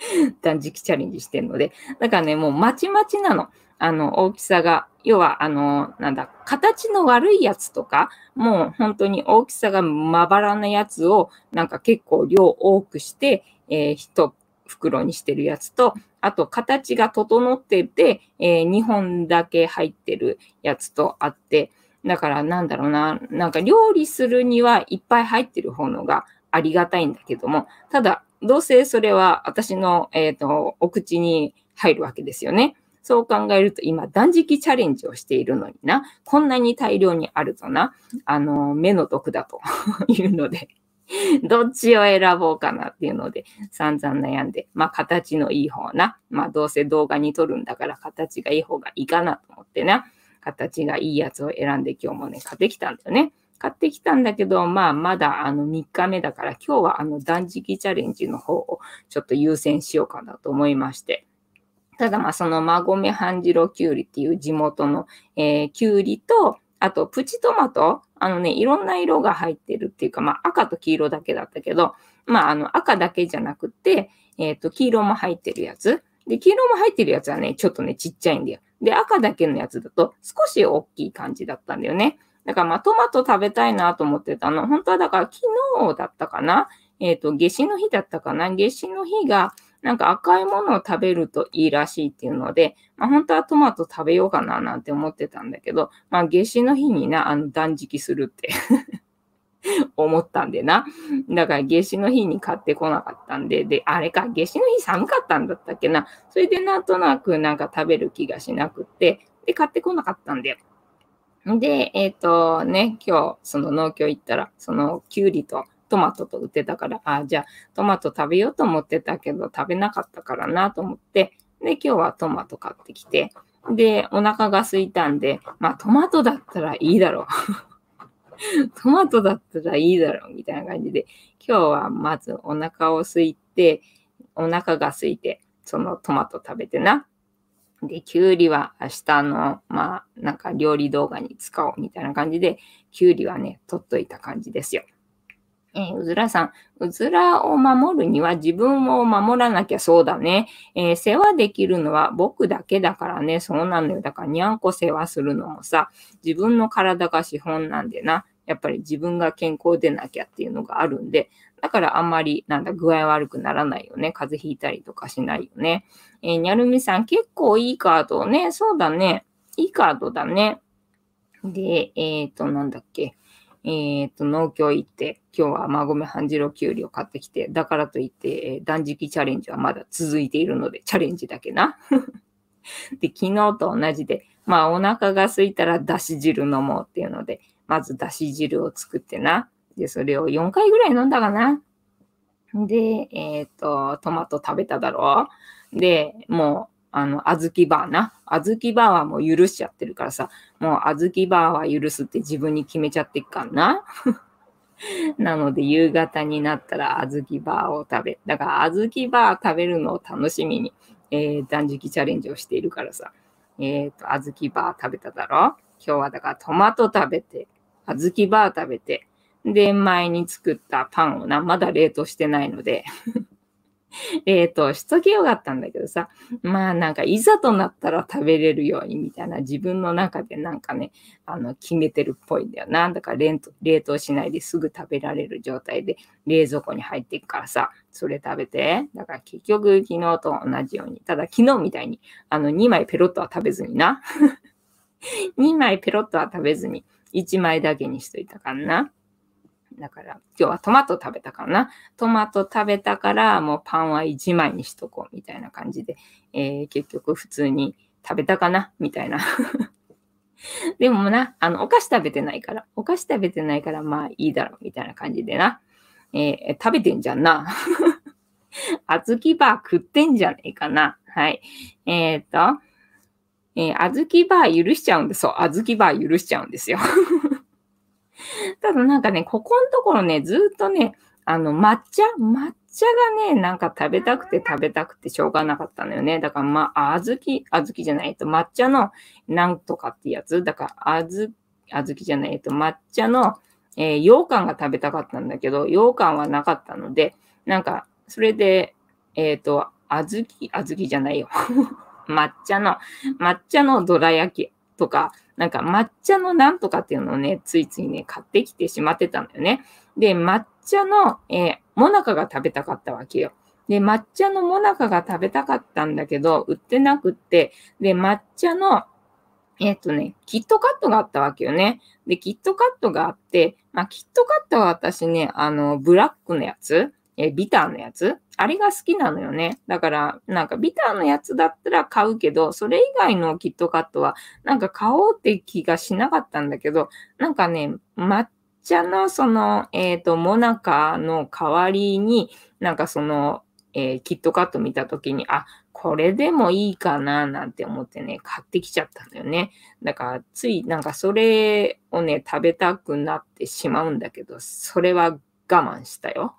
断食チャレンジしてるので。だからね、もうまちまちなの。あの、大きさが。要は、あの、なんだ、形の悪いやつとか、もう本当に大きさがまばらなやつを、なんか結構量多くして、えー、一袋にしてるやつと、あと形が整ってて、えー、2本だけ入ってるやつとあって、だからなんだろうな、なんか料理するにはいっぱい入ってる方のがありがたいんだけども、ただ、どうせそれは私の、えっ、ー、と、お口に入るわけですよね。そう考えると今断食チャレンジをしているのにな、こんなに大量にあるとな、あの、目の毒だと いうので。どっちを選ぼうかなっていうので散々悩んで、まあ形のいい方な、まあどうせ動画に撮るんだから形がいい方がいいかなと思ってな、形がいいやつを選んで今日もね、買ってきたんだよね。買ってきたんだけど、まあ、まだあの3日目だから、今日はあの断食チャレンジの方をちょっと優先しようかなと思いまして。ただまあ、その馬込半白きゅうりっていう地元の、えー、きゅうりと、あとプチトマト、あのね、いろんな色が入ってるっていうか、まあ赤と黄色だけだったけど、まああの赤だけじゃなくて、えっ、ー、と、黄色も入ってるやつ。で、黄色も入ってるやつはね、ちょっとね、ちっちゃいんだよ。で、赤だけのやつだと少し大きい感じだったんだよね。だからまあトマト食べたいなと思ってたの。本当はだから昨日だったかなえっ、ー、と、夏至の日だったかな夏至の日が、なんか赤いものを食べるといいらしいっていうので、まあ本当はトマト食べようかななんて思ってたんだけど、まあ夏至の日にな、あの断食するって 思ったんでな。だから夏至の日に買ってこなかったんで、で、あれか、夏至の日寒かったんだったっけな。それでなんとなくなんか食べる気がしなくって、で、買ってこなかったんだよ。で、えっ、ー、とね、今日、その農協行ったら、そのきゅうりとトマトと売ってたから、あ、じゃあトマト食べようと思ってたけど、食べなかったからなと思って、で、今日はトマト買ってきて、で、お腹が空いたんで、まあトマトだったらいいだろう。トマトだったらいいだろうみたいな感じで、今日はまずお腹を空いて、お腹が空いて、そのトマト食べてな。で、きゅうりは明日の、まあ、なんか料理動画に使おうみたいな感じで、きゅうりはね、取っといた感じですよ。えー、うずらさん、うずらを守るには自分を守らなきゃそうだね。えー、世話できるのは僕だけだからね。そうなのよ。だからにゃんこ世話するのもさ、自分の体が資本なんでな。やっぱり自分が健康でなきゃっていうのがあるんで、だからあんまり、なんだ、具合悪くならないよね。風邪ひいたりとかしないよね。えー、にゃるみさん、結構いいカードね。そうだね。いいカードだね。で、えっ、ー、と、なんだっけ。えっ、ー、と、農協行って、今日は馬込半白きゅうりを買ってきて、だからといって、え断食チャレンジはまだ続いているので、チャレンジだけな。で、昨日と同じで、まあお腹が空いたらだし汁飲もうっていうので、まずだし汁を作ってな。で、それを4回ぐらい飲んだかな。で、えっ、ー、と、トマト食べただろ。で、もう、あの、あずきバーな。あずきバーはもう許しちゃってるからさ、もうあずきバーは許すって自分に決めちゃってっからな。なので、夕方になったらあずきバーを食べ、だからあずきバー食べるのを楽しみに、えー、断食チャレンジをしているからさ、えっ、ー、と、あずきバー食べただろ今日はだからトマト食べて、あずきバー食べて、で、前に作ったパンをな、まだ冷凍してないので 冷凍しとけよかったんだけどさ、まあなんかいざとなったら食べれるようにみたいな自分の中でなんかね、あの決めてるっぽいんだよな。だから冷凍しないですぐ食べられる状態で冷蔵庫に入っていくからさ、それ食べて。だから結局昨日と同じように、ただ昨日みたいにあの2枚ペロッとは食べずにな。2枚ペロッとは食べずに、1枚だけにしといたからな。だから、今日はトマト食べたかな？トマト食べたから、もうパンは1枚にしとこうみたいな感じで、えー、結局普通に食べたかな？みたいな。でもな、あの、お菓子食べてないから、お菓子食べてないから、まあいいだろう、みたいな感じでな。えー、食べてんじゃんな。あずきバー食ってんじゃねえかな。はい。えっ、と、えー、あずきバー許しちゃうんです。そう、あずきバー許しちゃうんですよ。ただなんかね、ここのところね、ずっとね、あの、抹茶抹茶がね、なんか食べたくて食べたくてしょうがなかったのよね。だからまあ、あずき、あずきじゃないと、抹茶のなんとかってやつ。だから、あず、あずきじゃないと、抹茶の、えー、羊羹が食べたかったんだけど、羊羹はなかったので、なんか、それで、えっ、ー、と、あずき、あずきじゃないよ。抹茶の、抹茶のどら焼きとか、なんか抹茶のなんとかっていうのをね、ついついね、買ってきてしまってたんだよね。で、抹茶の、えー、もなかが食べたかったわけよ。で、抹茶のもなかが食べたかったんだけど、売ってなくって、で、抹茶の、えっ、ー、とね、キットカットがあったわけよね。で、キットカットがあって、まあ、キットカットは私ね、あの、ブラックのやつ、えビターのやつ？あれが好きなのよね。だから、なんかビターのやつだったら買うけど、それ以外のキットカットは、なんか買おうって気がしなかったんだけど、なんかね、抹茶のその、えっ、ー、と、モナカの代わりに、なんかその、えー、キットカット見たときに、あ、これでもいいかななんて思ってね、買ってきちゃったんだよね。だから、ついなんかそれをね、食べたくなってしまうんだけど、それは我慢したよ。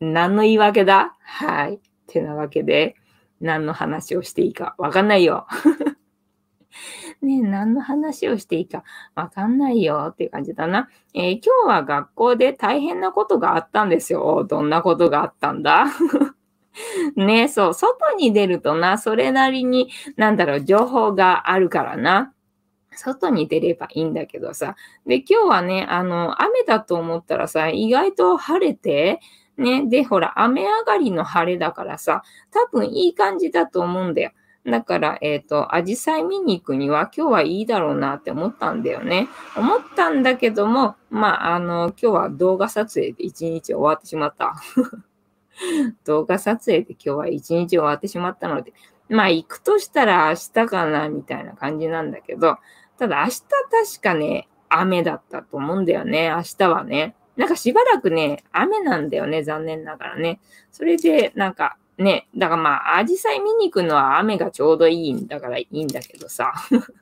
何の言い訳だ？はい。ってなわけで、何の話をしていいかわかんないよ。ね何の話をしていいかわかんないよっていう感じだな。えー、今日は学校で大変なことがあったんですよ。どんなことがあったんだ？ねそう、外に出るとな、それなりに、なんだろう、情報があるからな。外に出ればいいんだけどさ。で、今日はね、あの、雨だと思ったらさ、意外と晴れて、ね。で、ほら、雨上がりの晴れだからさ、多分いい感じだと思うんだよ。だから、えっ、ー、と、アジサイ見に行くには今日はいいだろうなって思ったんだよね。思ったんだけども、まあ、あの、今日は動画撮影で一日終わってしまった。動画撮影で今日は一日終わってしまったので、まあ、行くとしたら明日かな、みたいな感じなんだけど、ただ明日確かね、雨だったと思うんだよね、明日はね。なんかしばらくね、雨なんだよね、残念ながらね。それで、なんかね、だからまあ、アジサイ見に行くのは雨がちょうどいいんだからいいんだけどさ。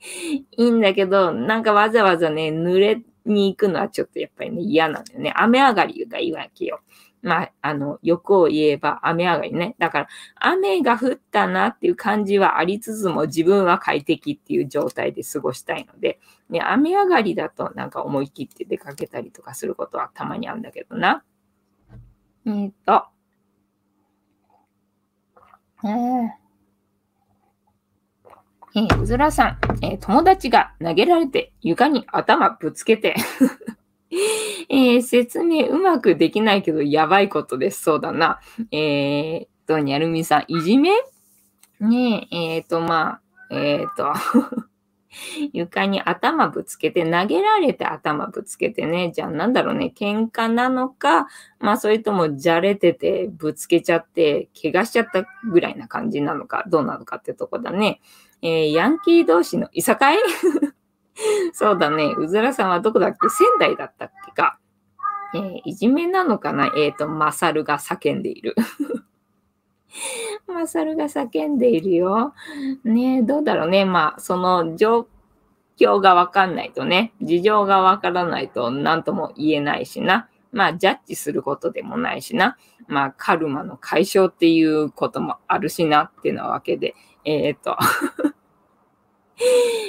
いいんだけど、なんかわざわざね、濡れに行くのはちょっとやっぱりね、嫌なんだよね。雨上がりがいいわけよ。まあ、あの、欲を言えば雨上がりね。だから、雨が降ったなっていう感じはありつつも自分は快適っていう状態で過ごしたいので、ね、雨上がりだとなんか思い切って出かけたりとかすることはたまにあるんだけどな。え、っと。えーえー、うずらさん、えー、友達が投げられて床に頭ぶつけて えー、説明うまくできないけどやばいことです。そうだな。えー、と、にゃるみさん、いじめ？ねえ、えっ、と、まあ、えっ、と 床に頭ぶつけて、投げられて頭ぶつけてね。じゃあなんだろうね。喧嘩なのか、まあそれともじゃれててぶつけちゃって、怪我しちゃったぐらいな感じなのか、どうなのかってとこだね。えー、ヤンキー同士のいさかい？そうだね。うずらさんはどこだっけ？仙台だったっけか。えー、いじめなのかな？えっ、ー、と、マサルが叫んでいる。マサルが叫んでいるよ。ねどうだろうね。まあ、その状況がわかんないとね、事情がわからないと何とも言えないしな。まあ、ジャッジすることでもないしな。まあ、カルマの解消っていうこともあるしなっていうのわけで、えっ、ー、と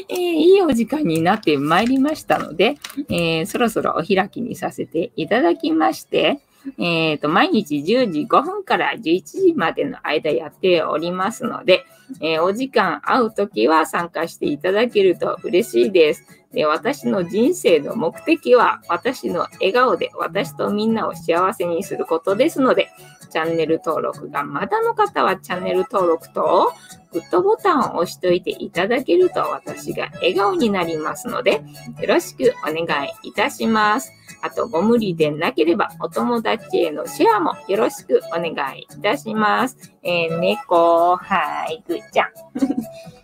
えー、いいお時間になってまいりましたので、えー、そろそろお開きにさせていただきまして、え、ー、と、毎日10時5分から11時までの間やっておりますので、えー、お時間合うときは参加していただけると嬉しいです。で私の人生の目的は私の笑顔で私とみんなを幸せにすることですので、チャンネル登録がまだの方はチャンネル登録とグッドボタンを押しといていただけると私が笑顔になりますので、よろしくお願いいたします。あと、ご無理でなければ、お友達へのシェアもよろしくお願いいたします。えー、猫、はい、ぐちゃん。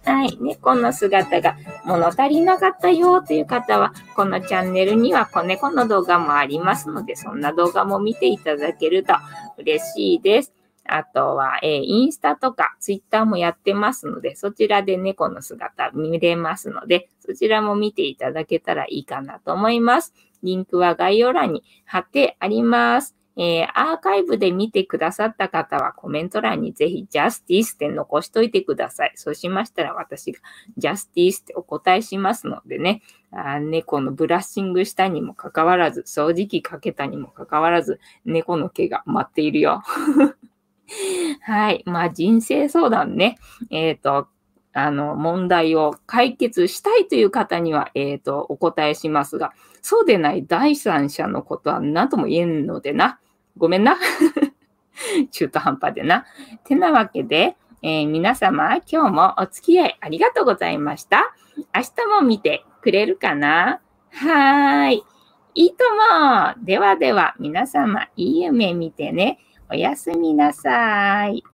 はい、猫の姿が物足りなかったよという方は、このチャンネルには子猫の動画もありますので、そんな動画も見ていただけると嬉しいです。あとは、えー、インスタとかツイッターもやってますので、そちらで猫の姿見れますので、そちらも見ていただけたらいいかなと思います。リンクは概要欄に貼ってあります。えー、アーカイブで見てくださった方はコメント欄にぜひジャスティスって残しといてください。そうしましたら私がジャスティスってお答えしますのでね、猫のブラッシングしたにもかかわらず、掃除機かけたにもかかわらず、猫の毛が待っているよ。はい。まあ人生相談ね。えっ、ー、と、あの、問題を解決したいという方には、えっ、ー、と、お答えしますが、そうでない第三者のことは何とも言えんのでな。ごめんな。中途半端でな。てなわけで、えー、皆様、今日もお付き合いありがとうございました。明日も見てくれるかな？はーい。いいとも。ではでは、皆様、いい夢見てね。おやすみなさい。